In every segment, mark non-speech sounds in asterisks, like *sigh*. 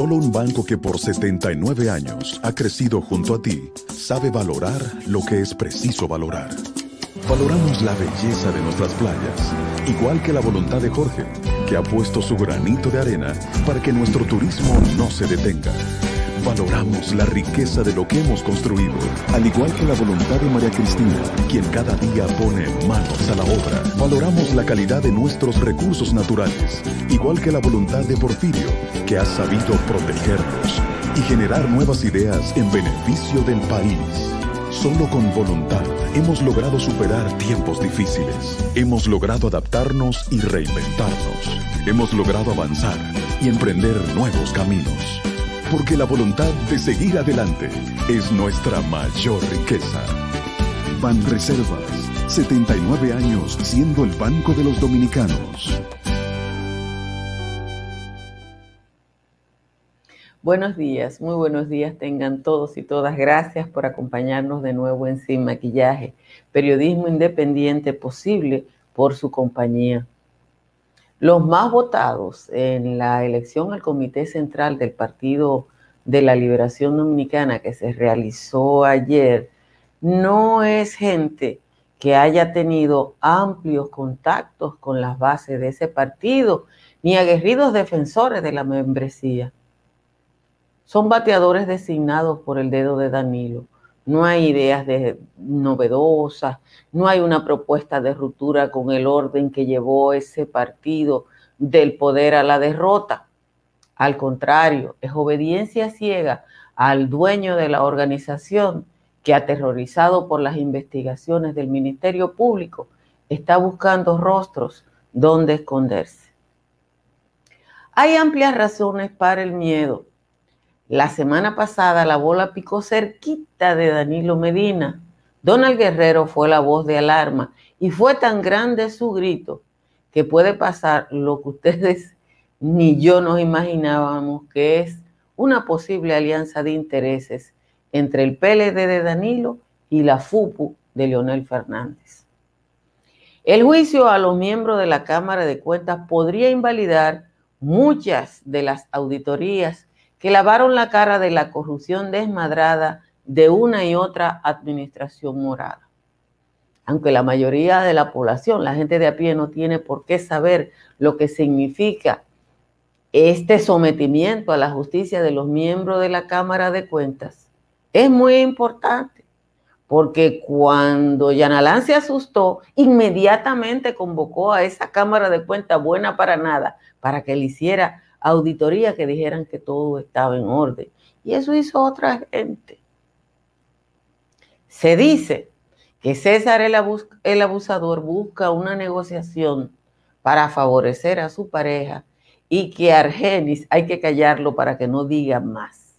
Solo un banco que por 79 años ha crecido junto a ti sabe valorar lo que es preciso valorar. Valoramos la belleza de nuestras playas, igual que la voluntad de Jorge, que ha puesto su granito de arena para que nuestro turismo no se detenga. Valoramos la riqueza de lo que hemos construido, al igual que la voluntad de María Cristina, quien cada día pone manos a la obra. Valoramos la calidad de nuestros recursos naturales, igual que la voluntad de Porfirio, que ha sabido protegerlos y generar nuevas ideas en beneficio del país. Solo con voluntad hemos logrado superar tiempos difíciles. Hemos logrado adaptarnos y reinventarnos. Hemos logrado avanzar y emprender nuevos caminos porque la voluntad de seguir adelante es nuestra mayor riqueza. Ban Reservas, 79 años siendo el Banco de los Dominicanos. Buenos días, muy buenos días tengan todos y todas. Gracias por acompañarnos de nuevo en Sin Maquillaje, periodismo independiente posible por su compañía. Los más votados en la elección al Comité Central del Partido de la Liberación Dominicana que se realizó ayer no es gente que haya tenido amplios contactos con las bases de ese partido, ni aguerridos defensores de la membresía. Son bateadores designados por el dedo de Danilo no hay ideas de, novedosas, no hay una propuesta de ruptura con el orden que llevó ese partido del poder a la derrota. Al contrario, es obediencia ciega al dueño de la organización que, aterrorizado por las investigaciones del Ministerio Público, está buscando rostros donde esconderse. Hay amplias razones para el miedo la semana pasada la bola picó cerquita de Danilo Medina. Donald Guerrero fue la voz de alarma y fue tan grande su grito que puede pasar lo que ustedes *laughs* ni yo nos imaginábamos que es una posible alianza de intereses entre el PLD de Danilo y la FUPU de Leonel Fernández. El juicio a los miembros de la Cámara de Cuentas podría invalidar muchas de las auditorías que lavaron la cara de la corrupción desmadrada de una y otra administración morada. Aunque la mayoría de la población, la gente de a pie, no tiene por qué saber lo que significa este sometimiento a la justicia de los miembros de la Cámara de Cuentas, es muy importante, porque cuando Yanalán se asustó, inmediatamente convocó a esa Cámara de Cuentas buena para nada, para que le hiciera auditoría que dijeran que todo estaba en orden. Y eso hizo otra gente. Se dice que César el, el abusador busca una negociación para favorecer a su pareja y que Argenis hay que callarlo para que no diga más.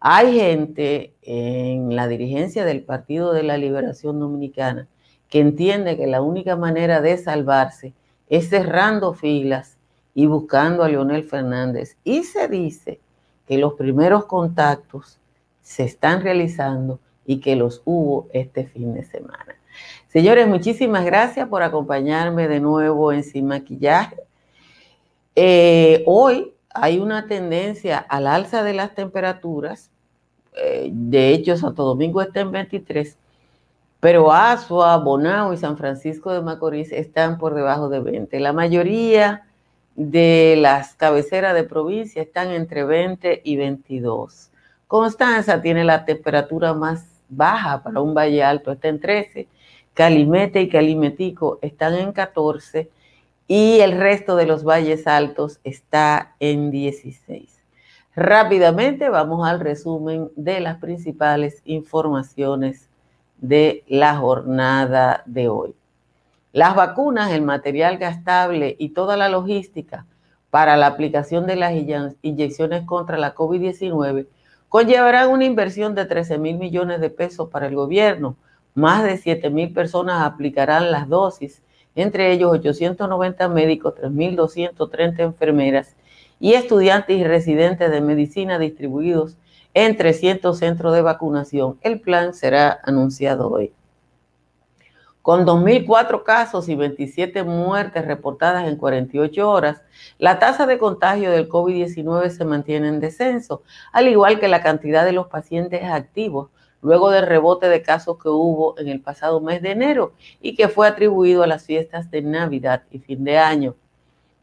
Hay gente en la dirigencia del Partido de la Liberación Dominicana que entiende que la única manera de salvarse es cerrando filas y buscando a Leonel Fernández. Y se dice que los primeros contactos se están realizando y que los hubo este fin de semana. Señores, muchísimas gracias por acompañarme de nuevo en Sin Maquillaje. Eh, hoy hay una tendencia al alza de las temperaturas. Eh, de hecho, Santo Domingo está en 23, pero Asua, Bonao y San Francisco de Macorís están por debajo de 20. La mayoría de las cabeceras de provincia están entre 20 y 22. Constanza tiene la temperatura más baja para un valle alto, está en 13. Calimete y Calimetico están en 14 y el resto de los valles altos está en 16. Rápidamente vamos al resumen de las principales informaciones de la jornada de hoy. Las vacunas, el material gastable y toda la logística para la aplicación de las inyecciones contra la COVID-19 conllevarán una inversión de 13 mil millones de pesos para el gobierno. Más de 7 mil personas aplicarán las dosis, entre ellos 890 médicos, 3.230 enfermeras y estudiantes y residentes de medicina distribuidos en 300 centros de vacunación. El plan será anunciado hoy. Con 2.004 casos y 27 muertes reportadas en 48 horas, la tasa de contagio del COVID-19 se mantiene en descenso, al igual que la cantidad de los pacientes activos, luego del rebote de casos que hubo en el pasado mes de enero y que fue atribuido a las fiestas de Navidad y fin de año.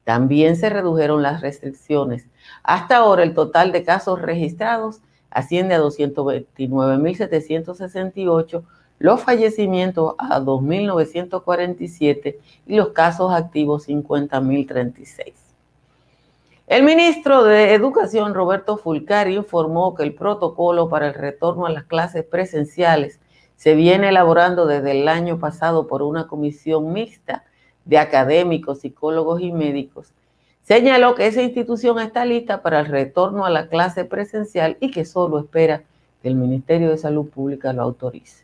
También se redujeron las restricciones. Hasta ahora el total de casos registrados asciende a 229.768 los fallecimientos a 2.947 y los casos activos 50.036. El ministro de Educación, Roberto Fulcari, informó que el protocolo para el retorno a las clases presenciales se viene elaborando desde el año pasado por una comisión mixta de académicos, psicólogos y médicos. Señaló que esa institución está lista para el retorno a la clase presencial y que solo espera que el Ministerio de Salud Pública lo autorice.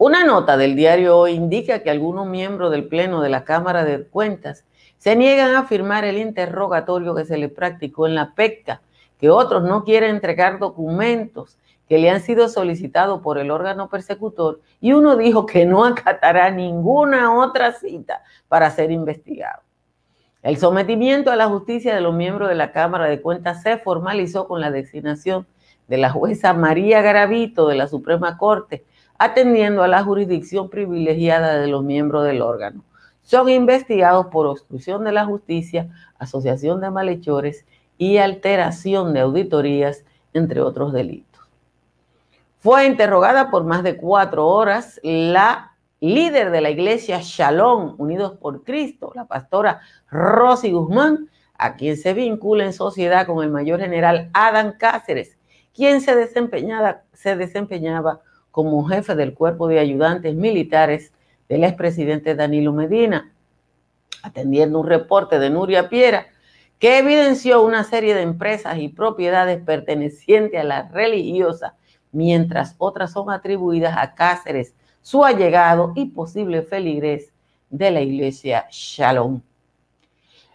Una nota del diario hoy indica que algunos miembros del Pleno de la Cámara de Cuentas se niegan a firmar el interrogatorio que se le practicó en la PECA, que otros no quieren entregar documentos que le han sido solicitados por el órgano persecutor y uno dijo que no acatará ninguna otra cita para ser investigado. El sometimiento a la justicia de los miembros de la Cámara de Cuentas se formalizó con la designación de la jueza María Garavito de la Suprema Corte atendiendo a la jurisdicción privilegiada de los miembros del órgano. Son investigados por obstrucción de la justicia, asociación de malhechores y alteración de auditorías, entre otros delitos. Fue interrogada por más de cuatro horas la líder de la iglesia Shalom, Unidos por Cristo, la pastora Rosy Guzmán, a quien se vincula en sociedad con el mayor general Adam Cáceres, quien se se desempeñaba como jefe del cuerpo de ayudantes militares del expresidente Danilo Medina, atendiendo un reporte de Nuria Piera que evidenció una serie de empresas y propiedades pertenecientes a la religiosa, mientras otras son atribuidas a Cáceres, su allegado y posible feligres de la iglesia Shalom.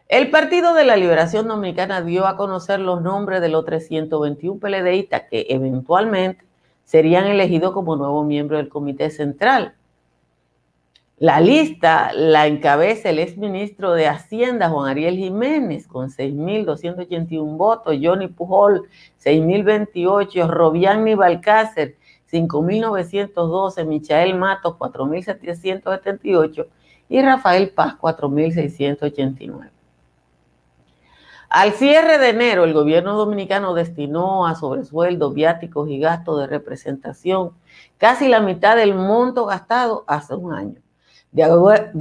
El Partido de la Liberación Dominicana dio a conocer los nombres de los 321 PLDistas que eventualmente serían elegidos como nuevo miembro del Comité Central. La lista la encabeza el exministro de Hacienda, Juan Ariel Jiménez, con 6.281 votos, Johnny Pujol, 6.028, Robián Balcácer, 5.912, Michael Matos, 4.778 y Rafael Paz, 4.689. Al cierre de enero, el gobierno dominicano destinó a sobresueldos, viáticos y gastos de representación casi la mitad del monto gastado hace un año. De,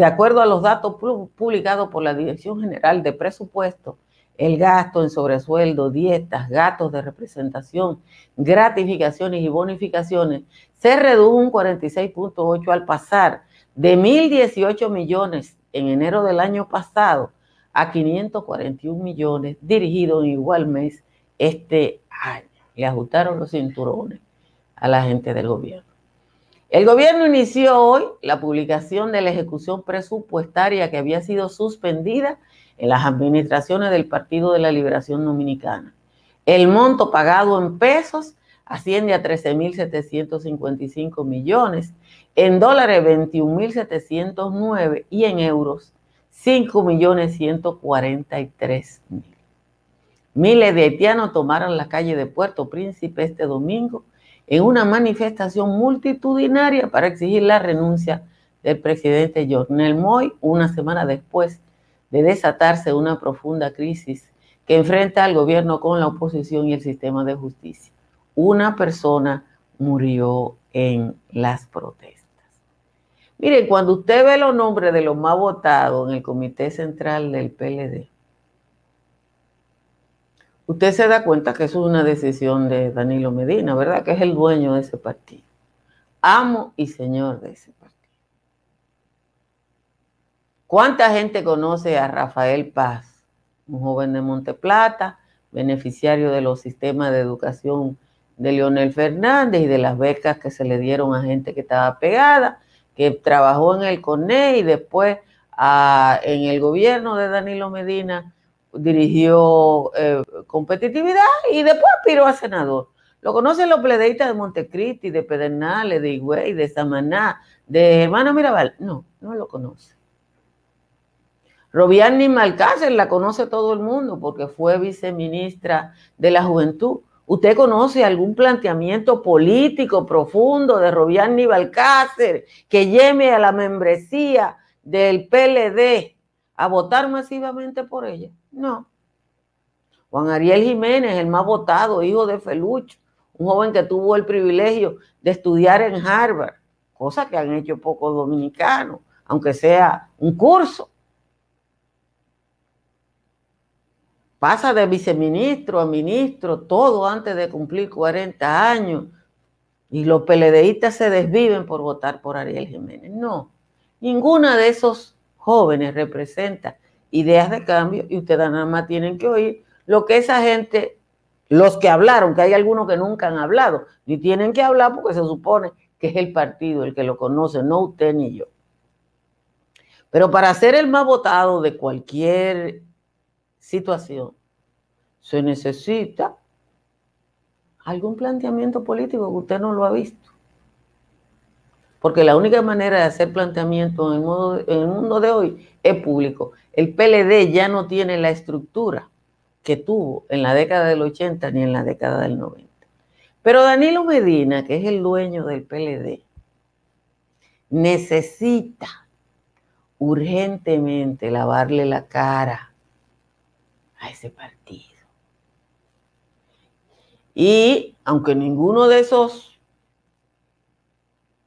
acuerdo a los datos publicados por la Dirección General de Presupuesto, el gasto en sobresueldo, dietas, gastos de representación, gratificaciones y bonificaciones se redujo un 46.8 al pasar de 1.018 millones en enero del año pasado a 541 millones dirigidos en igual mes este año. Le ajustaron los cinturones a la gente del gobierno. El gobierno inició hoy la publicación de la ejecución presupuestaria que había sido suspendida en las administraciones del Partido de la Liberación Dominicana. El monto pagado en pesos asciende a 13.755 millones, en dólares 21.709 y en euros 5.143.000. Miles de haitianos tomaron la calle de Puerto Príncipe este domingo en una manifestación multitudinaria para exigir la renuncia del presidente Jornel Moy una semana después de desatarse una profunda crisis que enfrenta al gobierno con la oposición y el sistema de justicia. Una persona murió en las protestas. Miren, cuando usted ve los nombres de los más votados en el Comité Central del PLD, usted se da cuenta que eso es una decisión de Danilo Medina, ¿verdad? Que es el dueño de ese partido. Amo y señor de ese partido. ¿Cuánta gente conoce a Rafael Paz, un joven de Monteplata, beneficiario de los sistemas de educación de Leonel Fernández y de las becas que se le dieron a gente que estaba pegada? Que trabajó en el CONE y después en el gobierno de Danilo Medina dirigió eh, competitividad y después aspiró a senador. Lo conocen los pledeitas de Montecristi, de Pedernales, de Higüey, de Samaná, de Hermano Mirabal. No, no lo conoce. Robiani Malcácer la conoce todo el mundo porque fue viceministra de la Juventud. ¿Usted conoce algún planteamiento político profundo de Robiani Balcácer que lleve a la membresía del PLD a votar masivamente por ella? No. Juan Ariel Jiménez, el más votado, hijo de Felucho, un joven que tuvo el privilegio de estudiar en Harvard, cosa que han hecho pocos dominicanos, aunque sea un curso. Pasa de viceministro a ministro, todo antes de cumplir 40 años. Y los peledeístas se desviven por votar por Ariel Jiménez. No, ninguna de esos jóvenes representa ideas de cambio y ustedes nada más tienen que oír lo que esa gente, los que hablaron, que hay algunos que nunca han hablado, ni tienen que hablar porque se supone que es el partido el que lo conoce, no usted ni yo. Pero para ser el más votado de cualquier situación, se necesita algún planteamiento político que usted no lo ha visto. Porque la única manera de hacer planteamiento en el, mundo de hoy es público. El PLD ya no tiene la estructura que tuvo en la década del 80 ni en la década del 90. Pero Danilo Medina, que es el dueño del PLD, necesita urgentemente lavarle la cara a ese partido. Y aunque ninguno de esos,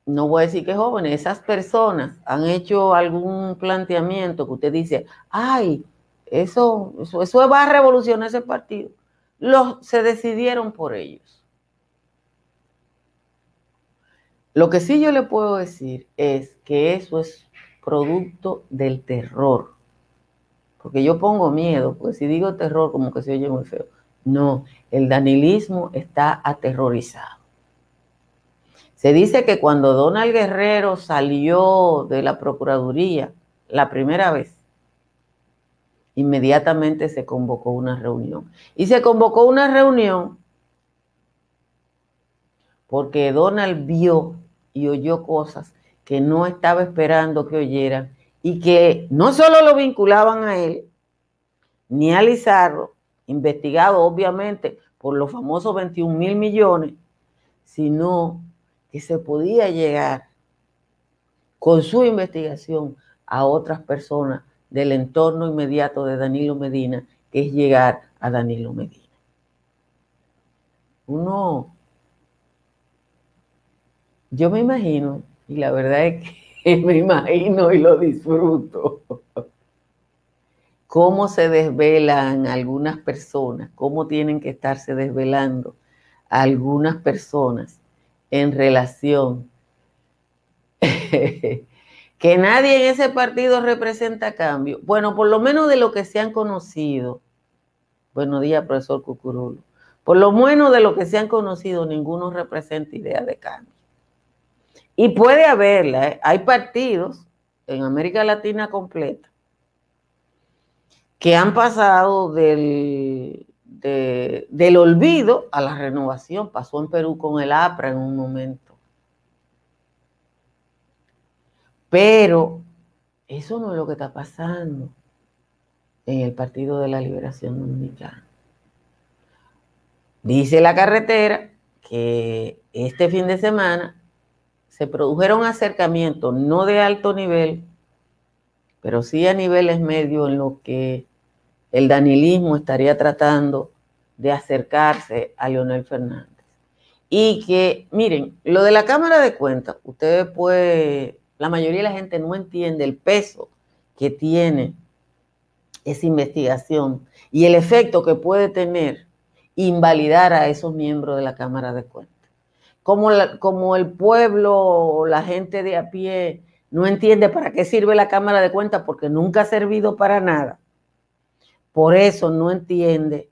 no voy a decir que jóvenes, esas personas han hecho algún planteamiento que usted dice, ay, eso, eso, va a revolucionar ese partido. Los, se decidieron por ellos. Lo que sí yo le puedo decir es que eso es producto del terror porque yo pongo miedo, pues si digo terror como que se oye muy feo. No, el danilismo está aterrorizado. Se dice que cuando Donald Guerrero salió de la Procuraduría la primera vez, inmediatamente se convocó una reunión. Y se convocó una reunión porque Donald vio y oyó cosas que no estaba esperando que oyeran y que no solo lo vinculaban a él, ni a Lizarro, investigado obviamente por los famosos 21 mil millones, sino que se podía llegar con su investigación a otras personas del entorno inmediato de Danilo Medina, que es llegar a Danilo Medina. Uno, yo me imagino, y la verdad es que *laughs* me imagino y lo disfruto. *laughs* Cómo se desvelan algunas personas, cómo tienen que estarse desvelando algunas personas en relación *laughs* que nadie en ese partido representa cambio. Bueno, por lo menos de lo que se han conocido. Buenos días, profesor Cucurulo. Por lo menos de lo que se han conocido, ninguno representa idea de cambio. Y puede haberla. ¿eh? Hay partidos en América Latina completa que han pasado del, del olvido a la renovación. Pasó en Perú con el APRA en un momento. Pero eso no es lo que está pasando en el Partido de la Liberación Dominicana. Dice la carretera que este fin de semana se produjeron acercamientos no de alto nivel, pero sí a niveles medios en lo que el danilismo estaría tratando de acercarse a Leonel Fernández. Y que, miren, lo de la Cámara de Cuentas, ustedes pues, la mayoría de la gente no entiende el peso que tiene esa investigación y el efecto que puede tener invalidar a esos miembros de la Cámara de Cuentas como, como el pueblo, la gente de a pie no entiende para qué sirve la Cámara de Cuentas porque nunca ha servido para nada. Por eso no entiende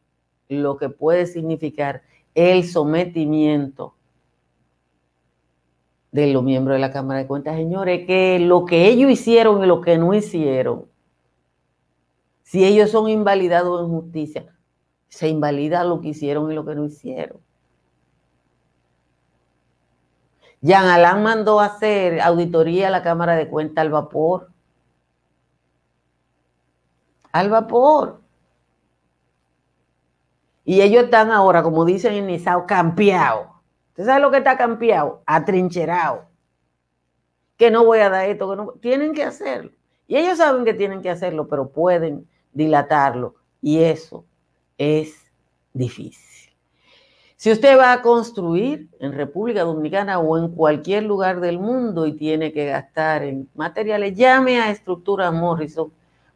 lo que puede significar el sometimiento de los miembros de la Cámara de Cuentas. Señores, que lo que ellos hicieron y lo que no hicieron, si ellos son invalidados en justicia, se invalida lo que hicieron y lo que no hicieron. Jean Alain mandó hacer auditoría a la Cámara de Cuentas al vapor. Al vapor. Y ellos están ahora, como dicen en Nizao, campeados. ¿Usted sabe lo que está campeado? Atrincherado. Que no voy a dar esto, que no. Tienen que hacerlo. Y ellos saben que tienen que hacerlo, pero pueden dilatarlo. Y eso es difícil. Si usted va a construir en República Dominicana o en cualquier lugar del mundo y tiene que gastar en materiales, llame a Estructuras Morrison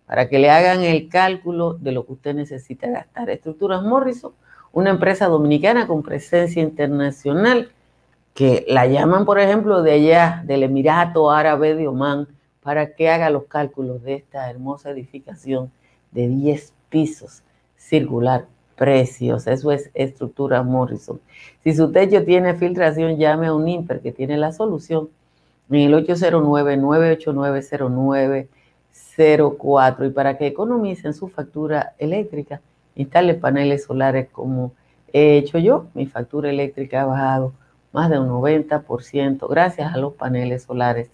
para que le hagan el cálculo de lo que usted necesita gastar. Estructuras Morrison, una empresa dominicana con presencia internacional que la llaman, por ejemplo, de allá, del Emirato Árabe de Omán, para que haga los cálculos de esta hermosa edificación de 10 pisos circular precios. Eso es estructura Morrison. Si su techo tiene filtración, llame a un IMPER que tiene la solución en el 809-989-0904. Y para que economicen su factura eléctrica, instale paneles solares como he hecho yo. Mi factura eléctrica ha bajado más de un 90% gracias a los paneles solares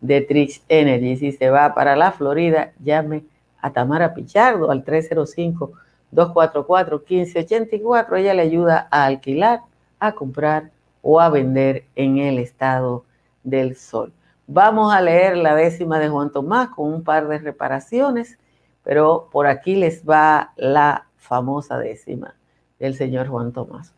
de Trix Energy. Si se va para la Florida, llame a Tamara Pichardo al 305 244-1584. Ella le ayuda a alquilar, a comprar o a vender en el estado del sol. Vamos a leer la décima de Juan Tomás con un par de reparaciones, pero por aquí les va la famosa décima del señor Juan Tomás.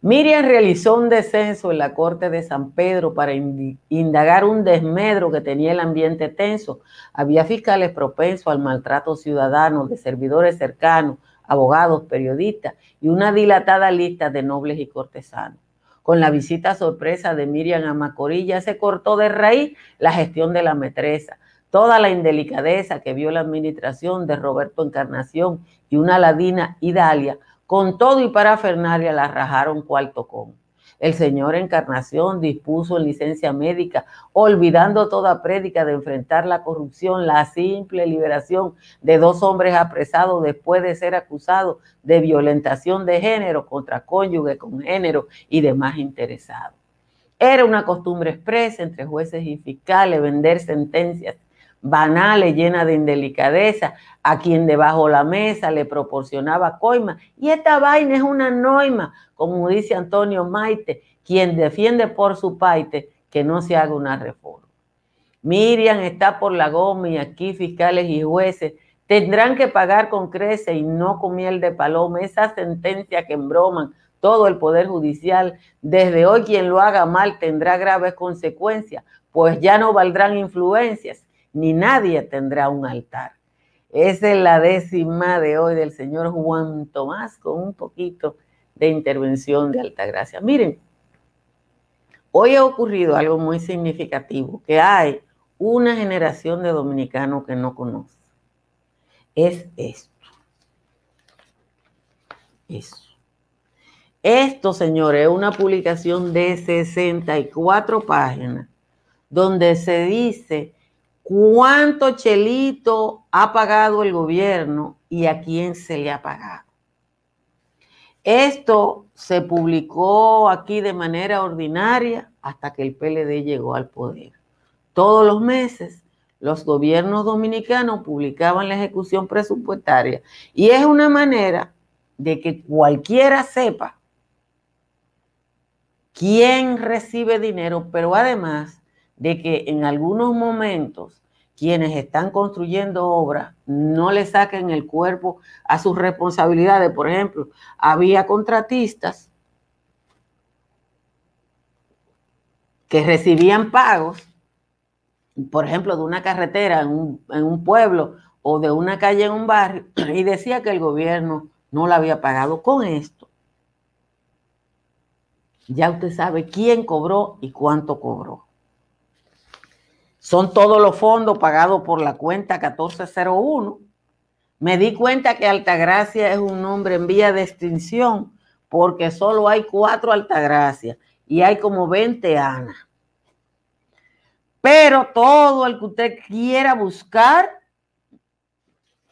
Miriam realizó un descenso en la Corte de San Pedro para indagar un desmedro que tenía el ambiente tenso. Había fiscales propensos al maltrato ciudadano de servidores cercanos, abogados, periodistas y una dilatada lista de nobles y cortesanos. Con la visita sorpresa de Miriam a Macorilla se cortó de raíz la gestión de la metresa. Toda la indelicadeza que vio la administración de Roberto Encarnación y una ladina Idalia con todo y parafernalia la rajaron cuarto con. El Señor Encarnación dispuso en licencia médica, olvidando toda prédica de enfrentar la corrupción, la simple liberación de dos hombres apresados después de ser acusados de violentación de género contra cónyuge con género y demás interesados. Era una costumbre expresa entre jueces y fiscales vender sentencias banales, llenas de indelicadeza, a quien debajo la mesa le proporcionaba coima. Y esta vaina es una noima, como dice Antonio Maite, quien defiende por su parte que no se haga una reforma. Miriam está por la goma y aquí fiscales y jueces tendrán que pagar con crece y no con miel de paloma esa sentencia que embroman todo el Poder Judicial. Desde hoy quien lo haga mal tendrá graves consecuencias, pues ya no valdrán influencias ni nadie tendrá un altar. Esa es la décima de hoy del señor Juan Tomás con un poquito de intervención de Altagracia. Miren, hoy ha ocurrido algo muy significativo, que hay una generación de dominicanos que no conoce. Es esto. Eso. Esto, señores, es una publicación de 64 páginas donde se dice cuánto chelito ha pagado el gobierno y a quién se le ha pagado. Esto se publicó aquí de manera ordinaria hasta que el PLD llegó al poder. Todos los meses los gobiernos dominicanos publicaban la ejecución presupuestaria y es una manera de que cualquiera sepa quién recibe dinero, pero además de que en algunos momentos quienes están construyendo obras no le saquen el cuerpo a sus responsabilidades. Por ejemplo, había contratistas que recibían pagos, por ejemplo, de una carretera en un, en un pueblo o de una calle en un barrio, *clears throat* y decía que el gobierno no la había pagado con esto. Ya usted sabe quién cobró y cuánto cobró. Son todos los fondos pagados por la cuenta 1401. Me di cuenta que Altagracia es un nombre en vía de extinción porque solo hay cuatro Altagracias y hay como 20 Ana. Pero todo el que usted quiera buscar,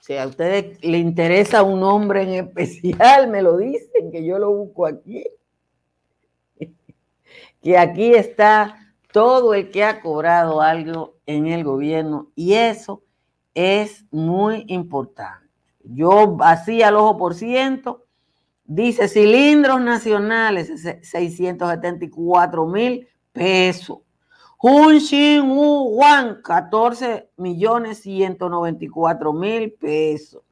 si a usted le interesa un nombre en especial, me lo dicen, que yo lo busco aquí *laughs* que aquí está todo el que ha cobrado algo en el gobierno y eso es muy importante. Yo hacía el ojo por ciento, dice cilindros nacionales, 674 mil pesos. Hun Shin Wu 14 millones 194 mil pesos.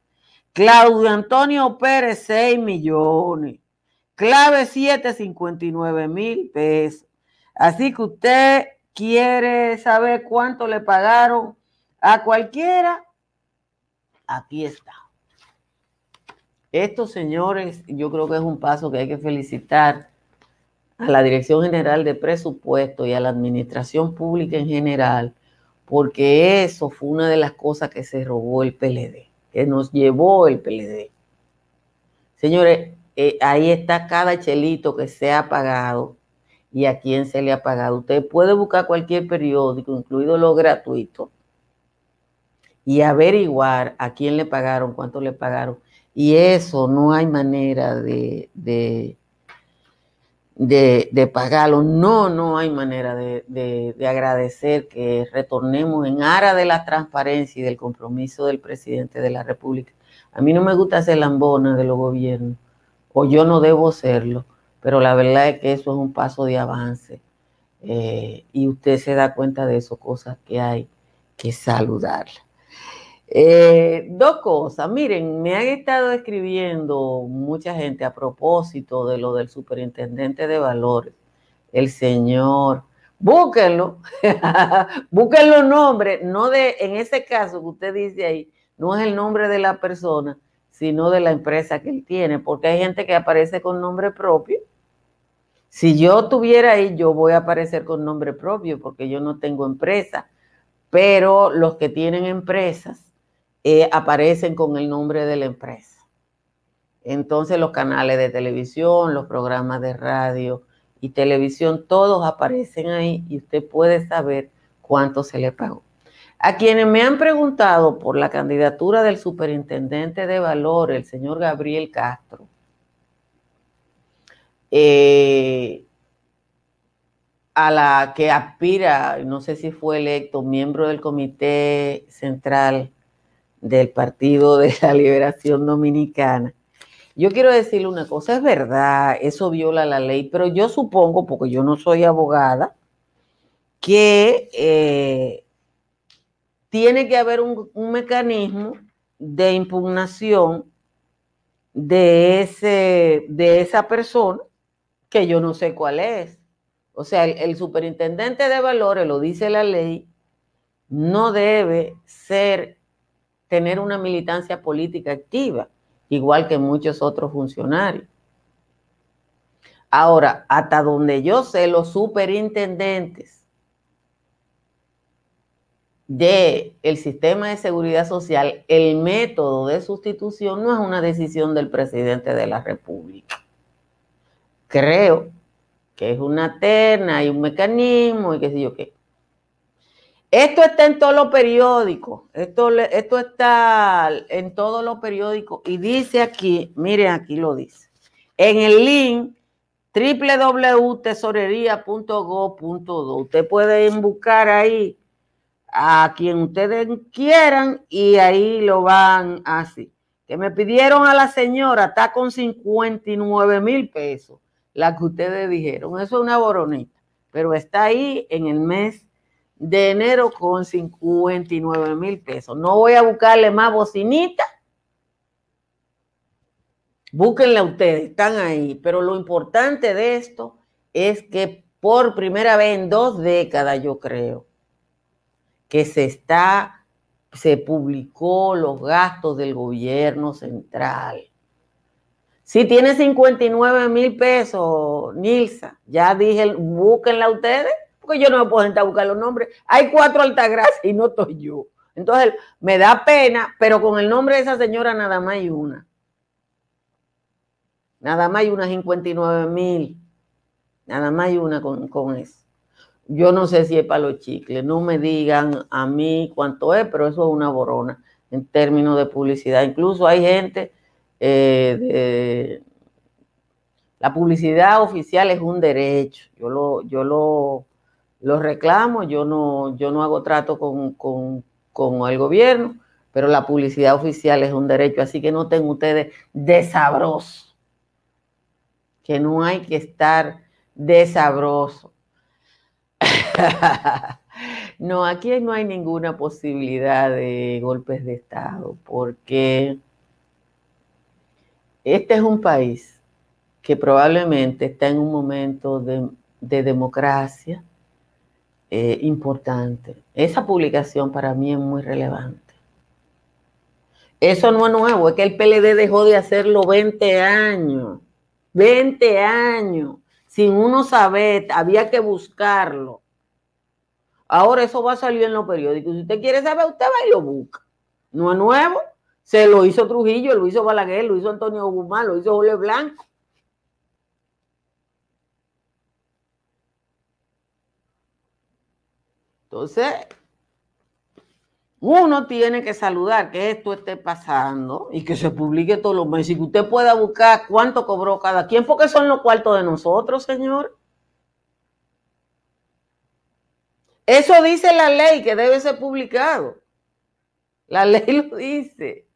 Claudio Antonio Pérez, 6 millones. Clave 7, 59 mil pesos. Así que usted quiere saber cuánto le pagaron a cualquiera. Aquí está. Estos señores, yo creo que es un paso que hay que felicitar a la Dirección General de Presupuesto y a la Administración Pública en general, porque eso fue una de las cosas que se robó el PLD, que nos llevó el PLD. Señores, eh, ahí está cada chelito que se ha pagado y a quién se le ha pagado. Usted puede buscar cualquier periódico, incluido los gratuitos, y averiguar a quién le pagaron, cuánto le pagaron. Y eso no hay manera de, de, de, pagarlo. No, no hay manera de, agradecer que retornemos en ara de la transparencia y del compromiso del presidente de la República. A mí no me gusta ser lambona de los gobiernos, o yo no debo serlo pero la verdad es que eso es un paso de avance eh, y usted se da cuenta de eso, cosas que hay que saludar. Eh, dos cosas, miren, me han estado escribiendo mucha gente a propósito de lo del superintendente de valores, el señor, búsquenlo, *laughs* búsquenlo nombre, no de, en ese caso que usted dice ahí, no es el nombre de la persona, sino de la empresa que él tiene, porque hay gente que aparece con nombre propio si yo tuviera ahí, yo voy a aparecer con nombre propio porque yo no tengo empresa, pero los que tienen empresas eh, aparecen con el nombre de la empresa. Entonces los canales de televisión, los programas de radio y televisión, todos aparecen ahí y usted puede saber cuánto se le pagó. A quienes me han preguntado por la candidatura del superintendente de valor, el señor Gabriel Castro, eh, a la que aspira, no sé si fue electo, miembro del Comité Central del Partido de la Liberación Dominicana. Yo quiero decirle una cosa, es verdad, eso viola la ley, pero yo supongo, porque yo no soy abogada, que eh, tiene que haber un, un, mecanismo de impugnación de, ese, de esa persona que yo no sé cuál es. O sea, el, superintendente de valores, lo dice la ley, no debe ser, tener una militancia política activa, igual que muchos otros funcionarios. Ahora, hasta donde yo sé, los superintendentes del el sistema de seguridad social, el método de sustitución no es una decisión del presidente de la República creo que es una terna, hay un mecanismo y qué sé yo qué. Esto está en todos los periódicos, esto, esto está en todos los periódicos y dice aquí, miren aquí lo dice, en el link www.tesorería.go.do, usted pueden buscar ahí a quien ustedes quieran y ahí lo van así. Que me pidieron a la señora, está con 59 mil pesos la que ustedes dijeron. Eso es una boronita, pero está ahí en el mes de enero con 59 mil pesos. No voy a buscarle más bocinita. Búsquenla ustedes, están ahí. Pero lo importante de esto es que por primera vez en dos décadas, yo creo, que se está, se publicó los gastos del gobierno central si tiene 59 mil pesos, Nilsa, ya dije, búsquenla ustedes, porque yo no me puedo sentar a buscar los nombres. Hay cuatro altagracias y no estoy yo. Entonces, me da pena, pero con el nombre de esa señora nada más hay una. Nada más hay una 59 mil. Nada más hay una con, con eso. Yo no sé si es para los chicles. No me digan a mí cuánto es, pero eso es una borona en términos de publicidad. Incluso hay gente eh, La publicidad oficial es un derecho. Yo lo, yo lo, reclamo, yo no, yo no hago trato con, con, con el gobierno, pero la publicidad oficial es un derecho, así que no tengan ustedes de sabroso, que no hay que estar de sabroso. *laughs* no, aquí no hay ninguna posibilidad de golpes de Estado, porque este es un país que probablemente está en un momento de, democracia eh, importante. Esa publicación para mí es muy relevante. Eso no es nuevo, es que el PLD dejó de hacerlo 20 años. 20 años. Sin uno saber, había que buscarlo. Ahora eso va a salir en los periódicos. Si usted quiere saber, usted va y lo busca. No es nuevo. Se lo hizo Trujillo, lo hizo Balaguer, lo hizo Antonio Guzmán, lo hizo Julio Blanco. Entonces, uno tiene que saludar que esto esté pasando y que se publique todos los meses y que usted pueda buscar cuánto cobró cada quien, porque son los cuartos de nosotros, señor. Eso dice la ley que debe ser publicado. La ley lo dice.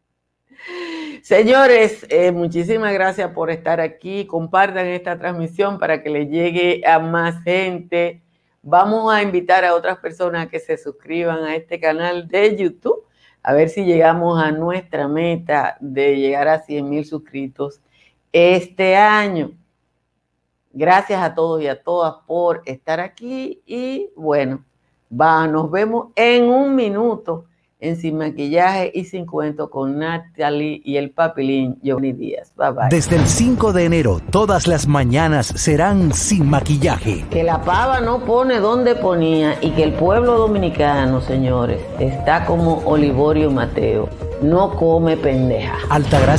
Señores, eh, muchísimas gracias por estar aquí. Compartan esta transmisión para que le llegue a más gente. Vamos a invitar a otras personas a que se suscriban a este canal de YouTube, a ver si llegamos a nuestra meta de llegar a 100 mil suscritos este año. Gracias a todos y a todas por estar aquí y bueno, va, nos vemos en un minuto en Sin Maquillaje y Sin Cuento con Natalie y el papilín Johnny Díaz. Bye bye. Desde el 5 de enero, todas las mañanas serán Sin Maquillaje. Que la pava no pone donde ponía y que el pueblo dominicano, señores, está como Olivorio Mateo. No come pendeja. Altagracia.